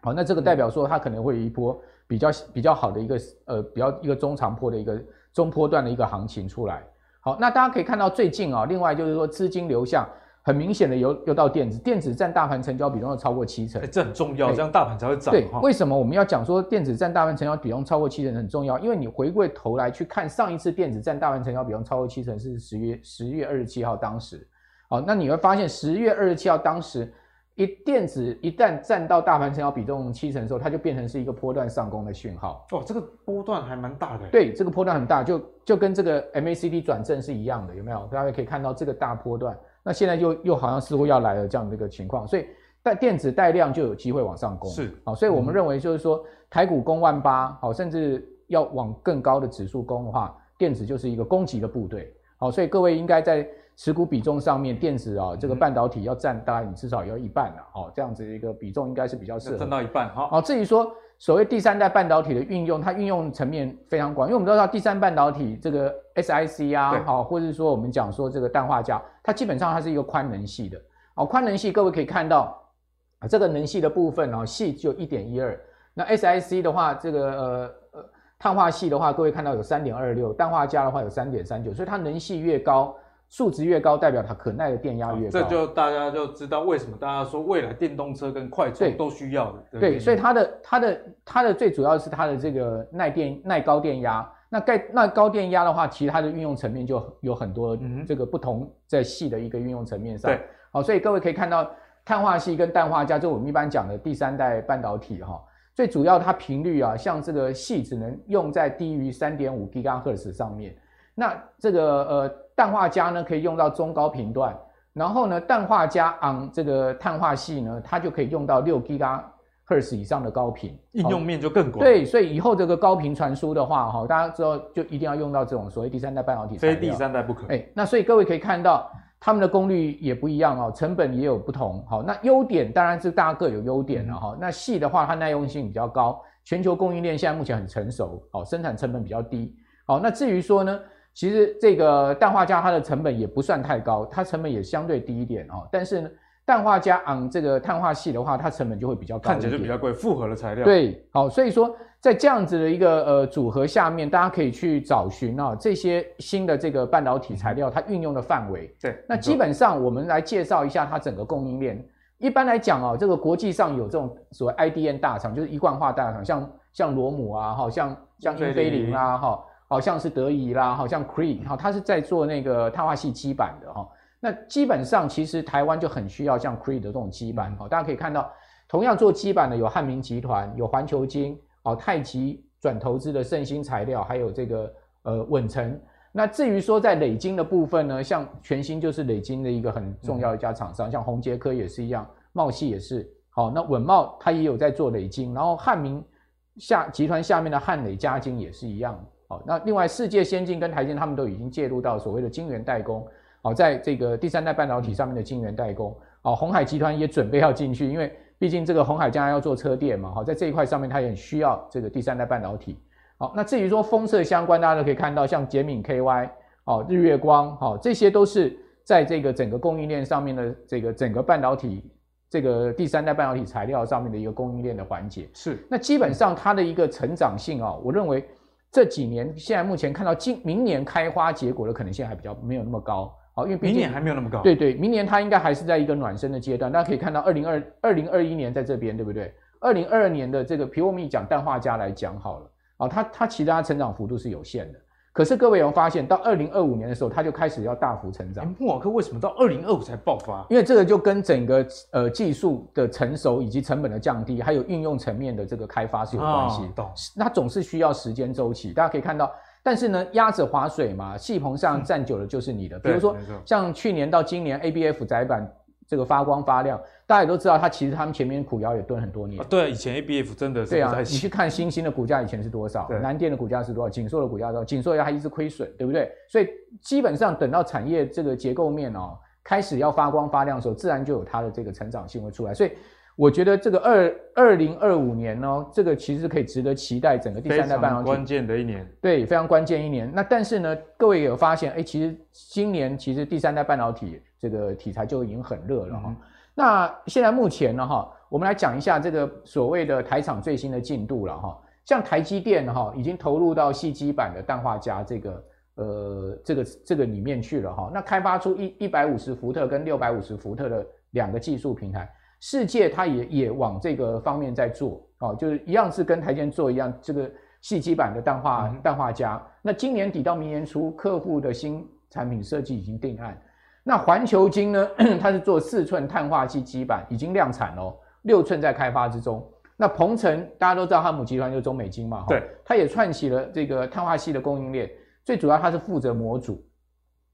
Speaker 3: 好，那这个代表说它可能会有一波比较比较好的一个呃比较一个中长波的一个中波段的一个行情出来。好，那大家可以看到最近啊，另外就是说资金流向。很明显的，又又到电子，电子占大盘成交比重要超过七成，
Speaker 2: 欸，这很重要，这样大盘才会涨。
Speaker 3: 对，为什么我们要讲说电子占大盘成交比重超过七成很重要？因为你回过头来去看上一次电子占大盘成交比重超过七成是十月十月二十七号当时，好，那你会发现十月二十七号当时一电子一旦占到大盘成交比重七成的时候，它就变成是一个波段上攻的讯号。
Speaker 2: 哦，这个波段还蛮大的。
Speaker 3: 对，这个波段很大，就就跟这个 MACD 转正是一样的，有没有？大家可以看到这个大波段。那现在又又好像似乎要来了这样的一个情况，所以带电子带量就有机会往上攻，
Speaker 2: 是
Speaker 3: 好，所以我们认为就是说台股攻万八，好，甚至要往更高的指数攻的话，电子就是一个攻击的部队。好，所以各位应该在持股比重上面，电子啊，这个半导体要占大概你至少要一半了。好，这样子一个比重应该是比较适合。
Speaker 2: 占到一半。好，
Speaker 3: 好，至于说所谓第三代半导体的运用，它运用层面非常广，因为我们都知道第三半导体这个 SiC 啊，好，或者是说我们讲说这个氮化镓，它基本上它是一个宽能系的。好，宽能系各位可以看到啊，这个能系的部分啊，系就一点一二。那 SiC 的话，这个呃。碳化系的话，各位看到有三点二六，氮化镓的话有三点三九，所以它能系越高，数值越高，代表它可耐的电压越高。
Speaker 2: 这就大家就知道为什么大家说未来电动车跟快充都需要的。
Speaker 3: 对，对，所以它的它的它的最主要是它的这个耐电耐高电压。那盖那高电压的话，其实它的运用层面就有很多这个不同在细的一个运用层面上。对，好，所以各位可以看到碳化系跟氮化镓，就我们一般讲的第三代半导体哈。最主要它频率啊，像这个系只能用在低于三点五 GHz 上面。那这个呃氮化镓呢，可以用到中高频段。然后呢，氮化镓 on 这个碳化矽呢，它就可以用到六 GHz 以上的高频，
Speaker 2: 应用面就更广。
Speaker 3: 对，所以以后这个高频传输的话，哈，大家知道就一定要用到这种所谓第三代半导体。
Speaker 2: 非第三代不可。
Speaker 3: 哎，那所以各位可以看到。他们的功率也不一样哦，成本也有不同。好，那优点当然是大家各有优点了哈、嗯。那矽的话，它耐用性比较高，全球供应链现在目前很成熟，好，生产成本比较低。好，那至于说呢，其实这个氮化镓它的成本也不算太高，它成本也相对低一点哦。但是呢，氮化镓昂这个碳化系的话，它成本就会比较高，
Speaker 2: 看起来就比较贵，复合的材料。
Speaker 3: 对，好，所以说。在这样子的一个呃组合下面，大家可以去找寻啊这些新的这个半导体材料，它运用的范围。
Speaker 2: 对，
Speaker 3: 那基本上我们来介绍一下它整个供应链。一般来讲啊，这个国际上有这种所谓 IDM 大厂，就是一贯化大厂，像像罗姆啊，哈，像像英飞凌啊，哈，好像是德仪啦，好像 Cree，哈，它是在做那个碳化系基板的哈。那基本上其实台湾就很需要像 Cree 的这种基板，哈，大家可以看到，同样做基板的有汉明集团，有环球晶。哦，太极转投资的盛兴材料，还有这个呃稳成。那至于说在磊晶的部分呢，像全新就是磊晶的一个很重要一家厂商，像宏杰科也是一样，茂系也是。好、那稳茂它也有在做磊晶，然后汉明下集团下面的汉磊加晶也是一样。好、哦，那另外世界先进跟台积他们都已经介入到所谓的晶圆代工。好、哦，在这个第三代半导体上面的晶圆代工。好、哦，鸿海集团也准备要进去，因为。毕竟这个鸿海将来要做车电嘛，好，在这一块上面它也很需要这个第三代半导体。好，那至于说封测相关，大家都可以看到，像捷敏 KY，哦，日月光，好，这些都是在这个整个供应链上面的这个整个半导体这个第三代半导体材料上面的一个供应链的环节。是，那基本上它的一个成长性啊，我认为这几年现在目前看到今明年开花结果的可能性还比较没有那么高。好，因为
Speaker 2: 明年还没有那么高。
Speaker 3: 对对，明年它应该还是在一个暖身的阶段。大家可以看到，二零二二零二一年在这边，对不对？二零二二年的这个，比如我们讲氮化镓来讲好了，啊，它它其他成长幅度是有限的。可是各位有发现，到二零二五年的时候，它就开始要大幅成长。
Speaker 2: 莫瓦克为什么到二零二五才爆发？
Speaker 3: 因为这个就跟整个呃技术的成熟以及成本的降低，还有运用层面的这个开发是有关系。懂、哦。那总是需要时间周期。大家可以看到。但是呢，鸭子划水嘛，戏棚上站久了就是你的。比如说，像去年到今年，ABF 窄板这个发光发亮，大家也都知道，它其实他们前面苦窑也蹲很多年。
Speaker 2: 啊对，以前 ABF 真的是。
Speaker 3: 对啊，你去看新兴的股价以前是多少？南电的股价是多少？锦硕的股价多少？锦硕要还一直亏损，对不对？所以基本上等到产业这个结构面哦开始要发光发亮的时候，自然就有它的这个成长性会出来。所以。我觉得这个二二零二五年呢，这个其实可以值得期待，整个第三代半导体
Speaker 2: 关键的一年，
Speaker 3: 对，非常关键一年。那但是呢，各位有发现，哎，其实今年其实第三代半导体这个题材就已经很热了哈、嗯。那现在目前呢哈，我们来讲一下这个所谓的台厂最新的进度了哈。像台积电哈，已经投入到细基板的氮化镓这个呃这个这个里面去了哈。那开发出一一百五十伏特跟六百五十伏特的两个技术平台。世界它也也往这个方面在做，哦，就是一样是跟台积做一样，这个细基板的氮化氮化镓。那今年底到明年初，客户的新产品设计已经定案。那环球晶呢，[COUGHS] 它是做四寸碳化矽基板，已经量产了，六寸在开发之中。那鹏程大家都知道，它母集团就是中美晶嘛，对，它也串起了这个碳化系的供应链，最主要它是负责模组。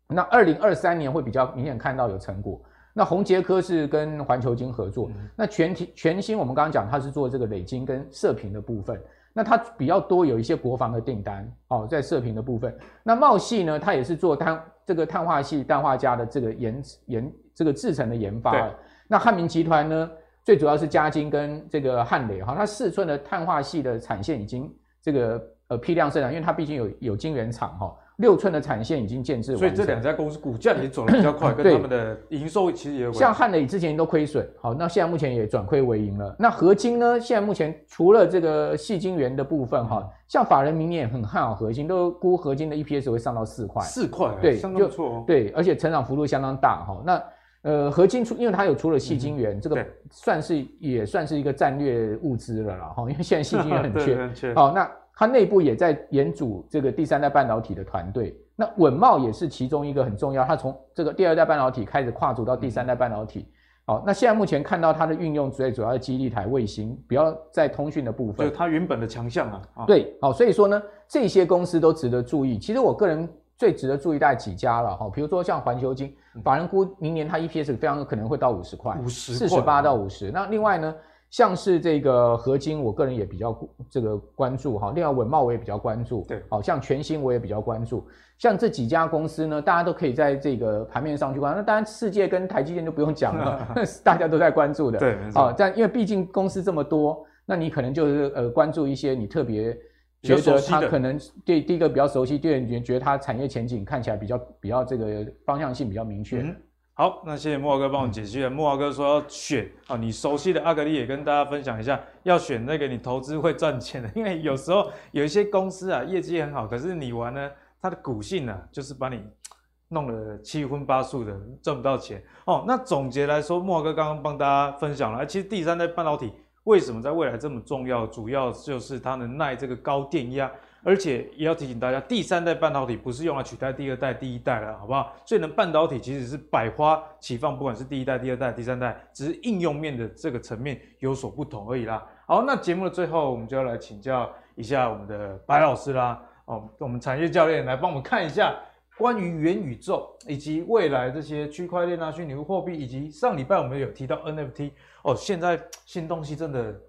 Speaker 3: 那二零二三年会比较明显看到有成果。那宏杰科是跟环球晶合作，嗯、那全体全新我们刚刚讲它是做这个磊晶跟射频的部分。那它比较多有一些国防的订单哦，在射频的部分。那茂系呢，它也是做碳这个碳化系氮化镓的这个研研这个制成的研发。对那汉明集团呢，最主要是嘉晶跟这个汉磊哈，它四寸的碳化系的产线已经这个呃批量生产，因为它毕竟有有晶圆厂哈。六寸的产线已经建制完，
Speaker 2: 所以这两家公司股价也走得比较快，[COUGHS] 跟他们的营收其实也。
Speaker 3: 像汉磊之前都亏损，好，那现在目前也转亏为盈了。那合金呢？现在目前除了这个细晶圆的部分哈，嗯、像法人明年也很看好合金，都估合金的 EPS 会上到四块，
Speaker 2: 四块，
Speaker 3: 对，
Speaker 2: 相当不错哦。
Speaker 3: 对，而且成长幅度相当大哈。那呃，合金出，因为它有除了细晶圆，嗯、这个算是也算是一个战略物资了啦哈，因为现在细晶圆很 [LAUGHS] 缺，很缺。好，那它内部也在研组这个第三代半导体的团队。那稳懋也是其中一个很重要，它从这个第二代半导体开始跨足到第三代半导体。好，那现在目前看到它的运用最主要的基地台卫星，比较在通讯的部分，
Speaker 2: 就是它原本的强项啊。
Speaker 3: 对，好，所以说呢，这些公司都值得注意。其实我个人最值得注意大概几家了哈，比如说像环球金，法人估明年它 EPS 非常有可能会到五十块，
Speaker 2: 五十，
Speaker 3: 四十八到五十。那另外呢，像是这个合金，我个人也比较这个关注哈。另外稳懋我也比较关注，对，好像全新我也比较关注。像这几家公司呢，大家都可以在这个盘面上去关注。那当然，世界跟台积电就不用讲了，[LAUGHS] 大家都在关注的。
Speaker 2: 对，没错。
Speaker 3: 啊，但因为毕竟公司这么多，那你可能就是呃关注一些你特别觉得它可能对第一个比较熟悉，第二你觉得它产业前景看起来比较比较这个方向性比较明确。
Speaker 2: 嗯。好，那谢谢慕驊哥帮我解析了。慕驊哥说要选啊，你熟悉的阿格力也跟大家分享一下，要选那个你投资会赚钱的，因为有时候有一些公司啊业绩很好，可是你玩呢。它的股性呢、啊，就是把你弄得七荤八素的，赚不到钱哦。那总结来说，慕驊哥刚刚帮大家分享了，其实第三代半导体为什么在未来这么重要？主要就是它能耐这个高电压，而且也要提醒大家，第三代半导体不是用来取代第二代、第一代了，好不好？所以呢，半导体其实是百花齐放，不管是第一代、第二代、第三代，只是应用面的这个层面有所不同而已啦。好，那节目的最后，我们就要来请教一下我们的白老师啦。哦，我们产业教练来帮我们看一下关于元宇宙以及未来这些区块链啊、虚拟货币，以及上礼拜我们有提到 NFT。哦，现在新东西真的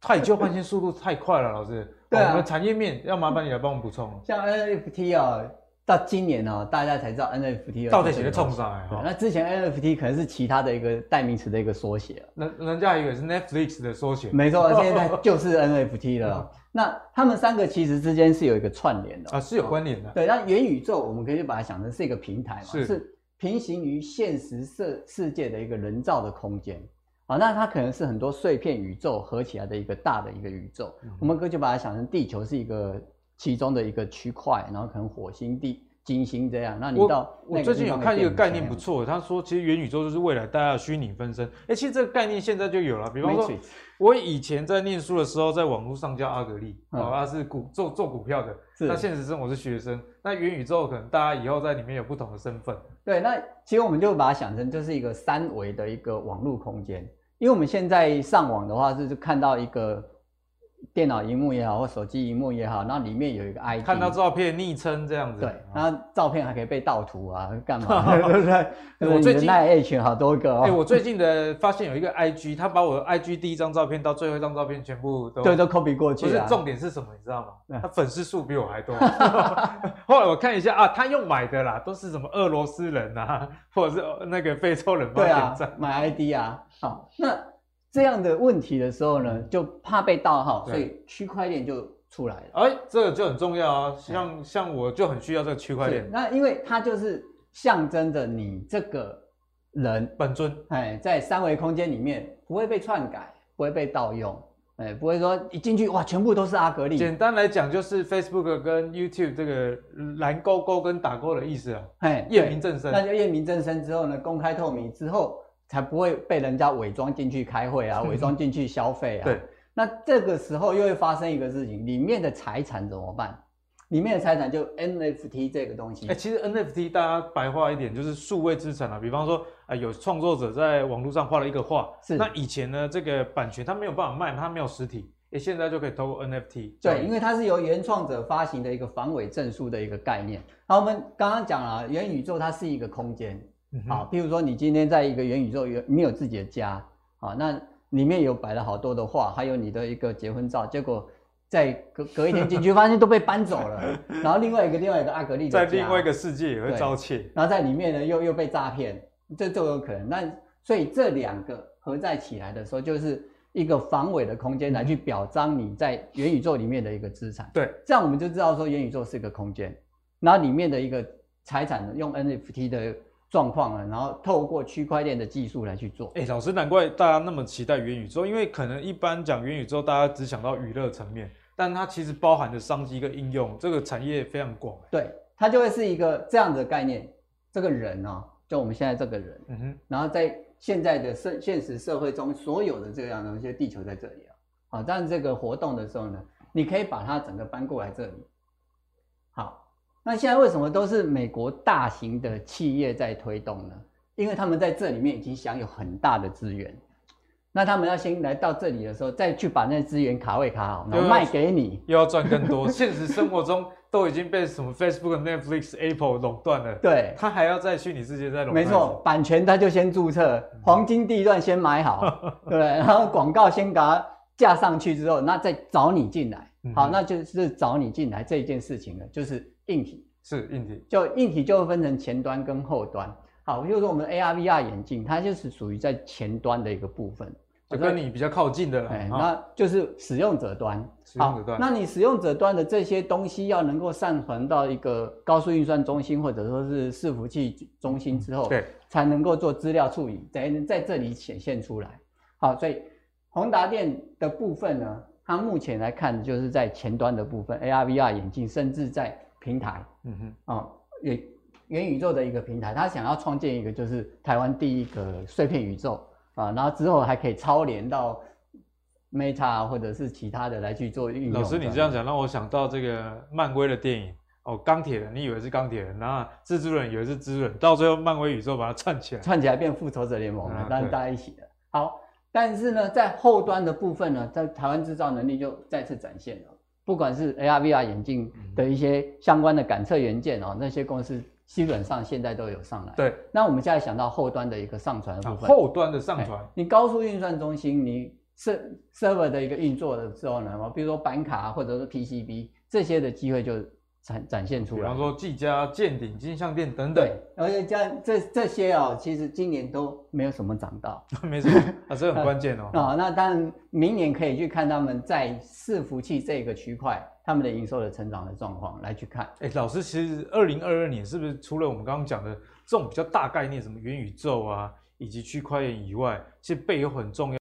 Speaker 2: 太旧换新速度太快了，老师。对啊。我们产业面要麻烦你来帮我们补充。
Speaker 4: 像 NFT 啊。到今年哦，大家才知道 NFT
Speaker 2: 到底写的冲啥哎？
Speaker 4: 那之前 NFT 可能是其他的一个代名词的一个缩写，
Speaker 2: 那人家以为是 Netflix 的缩写。
Speaker 4: 没错，[LAUGHS] 现在就是 NFT 了。那他们三个其实之间是有一个串联的
Speaker 2: 啊，是有关联的。
Speaker 4: 对，那元宇宙我们可以把它想成是一个平台嘛，是，是平行于现实世世界的一个人造的空间啊。那它可能是很多碎片宇宙合起来的一个大的一个宇宙。嗯、我们可以就把它想成地球是一个。其中的一个区块，然后可能火星、地、金星这样。那你到
Speaker 2: 我，我最近有看一个概念不错，他说其实元宇宙就是未来大家的虚拟分身。哎，其实这个概念现在就有了。比方说，我以前在念书的时候，在网络上叫阿格力，啊、嗯，他是股做做股票的。那现实生活是学生，那元宇宙可能大家以后在里面有不同的身份。
Speaker 4: 对，那其实我们就把它想成就是一个三维的一个网络空间，因为我们现在上网的话是看到一个。电脑荧幕也好，或手机荧幕也好，那里面有一个 ID，
Speaker 2: 看到照片昵称这样子。
Speaker 4: 对，然后照片还可以被盗图啊，干嘛？[LAUGHS] 对不对？我最近那 A 群好多个哦。
Speaker 2: 哎，我最近的发现有一个 IG，他把我的 IG 第一张照片到最后一张照片全部都
Speaker 4: 对都 copy 过去。
Speaker 2: 不是重点是什么，你知道吗？他粉丝数比我还多。[LAUGHS] 后来我看一下啊，他用买的啦，都是什么俄罗斯人啊，或者是那个非洲人。
Speaker 4: 对啊，买 ID 啊。好，那。这样的问题的时候呢，就怕被盗号，所以区块链就出来了。
Speaker 2: 哎，这个就很重要啊，像像我就很需要这个区块链。
Speaker 4: 那因为它就是象征着你这个人
Speaker 2: 本尊，
Speaker 4: 哎，在三维空间里面不会被篡改，不会被盗用，哎，不会说一进去哇，全部都是阿格力。
Speaker 2: 简单来讲，就是 Facebook 跟 YouTube 这个蓝勾勾跟打勾的意思啊。哎，验明正身。
Speaker 4: 那就验明正身之后呢，公开透明之后。才不会被人家伪装进去开会啊，伪装进去消费啊。对，那这个时候又会发生一个事情，里面的财产怎么办？里面的财产就 NFT 这个东西。哎、欸，其实
Speaker 2: NFT 大家白话一点就是数位资产啊。比方说，啊、呃，有创作者在网络上画了一个画，是那以前呢，这个版权他没有办法卖，他没有实体，哎、欸，现在就可以透过 NFT。
Speaker 4: 对，因为它是由原创者发行的一个防伪证书的一个概念。好，我们刚刚讲了，元宇宙它是一个空间。好，譬如说你今天在一个元宇宙有你有自己的家，好，那里面有摆了好多的画，还有你的一个结婚照，结果在隔隔一天进去，[LAUGHS] 发现都被搬走了。然后另外一个另外一个阿格丽
Speaker 2: 在另外一个世界也会遭窃，
Speaker 4: 然后在里面呢又又被诈骗，这都有可能。那所以这两个合在起来的时候，就是一个防伪的空间，来去表彰你在元宇宙里面的一个资产。
Speaker 2: 对，
Speaker 4: 这样我们就知道说元宇宙是一个空间，然后里面的一个财产呢，用 NFT 的状况了，然后透过区块链的技术来去做。
Speaker 2: 哎，老师，难怪大家那么期待元宇宙，因为可能一般讲元宇宙，大家只想到娱乐层面。但它其实包含的商机跟应用，这个产业非常广。
Speaker 4: 对，它就会是一个这样的概念。这个人呢、喔，就我们现在这个人，
Speaker 2: 嗯哼，
Speaker 4: 然后在现在的社现实社会中，所有的这样的一些地球在这里啊，好，但这个活动的时候呢，你可以把它整个搬过来这里。好，那现在为什么都是美国大型的企业在推动呢？因为他们在这里面已经享有很大的资源。那他们要先来到这里的时候，再去把那资源卡位卡好，然后卖给你，
Speaker 2: 又要赚更多。现实生活中都已经被什么 Facebook、Netflix、Apple 垄断了，[LAUGHS]
Speaker 4: 对，
Speaker 2: 他还要在虚拟世界再垄断。
Speaker 4: 没错，版权他就先注册，黄金地段先买好，[LAUGHS] 对，然后广告先给它架上去之后，那再找你进来。好，那就是找你进来这一件事情了，就是硬体，
Speaker 2: 是硬体，
Speaker 4: 就硬体就会分成前端跟后端。好，比如说我们 AR、VR 眼镜，它就是属于在前端的一个部分。
Speaker 2: 就跟你比较靠近的，
Speaker 4: 哎，那就是使用者端。
Speaker 2: 使用者端，
Speaker 4: 那你使用者端的这些东西要能够上传到一个高速运算中心或者说是伺服器中心之后，
Speaker 2: 对，
Speaker 4: 才能够做资料处理，才能在这里显现出来。好，所以宏达电的部分呢，它目前来看就是在前端的部分，AR、VR 眼镜，甚至在平台，嗯哼，啊，元元宇宙的一个平台，他想要创建一个就是台湾第一个碎片宇宙。啊，然后之后还可以超连到 Meta 或者是其他的来去做运用。
Speaker 2: 老师，你这样讲让我想到这个漫威的电影哦，钢铁人，你以为是钢铁人，然后蜘蛛人以为是蜘蛛人，到最后漫威宇宙把它串起来，
Speaker 4: 串起来变复仇者联盟了，大家大家一起的。好，但是呢，在后端的部分呢，在台湾制造能力就再次展现了，不管是 AR、VR 眼镜的一些相关的感测元件哦，那些公司。基本上现在都有上来。
Speaker 2: 对，
Speaker 4: 那我们现在想到后端的一个上传的部分。
Speaker 2: 后端的上传，
Speaker 4: 你高速运算中心，你 server 的一个运作的时候呢，比如说板卡或者是 PCB 这些的机会就展展现出来。
Speaker 2: 比方说技嘉、健鼎、金像电等等。
Speaker 4: 对，而且这这这些哦，其实今年都没有什么涨到。[LAUGHS]
Speaker 2: 没什么，啊，这很关键哦。[LAUGHS]
Speaker 4: 啊，那当然明年可以去看他们在伺服器这个区块。他们的营收的成长的状况来去看，
Speaker 2: 哎、欸，老师，其实二零二二年是不是除了我们刚刚讲的这种比较大概念，什么元宇宙啊，以及区块链以外，其实背有很重要。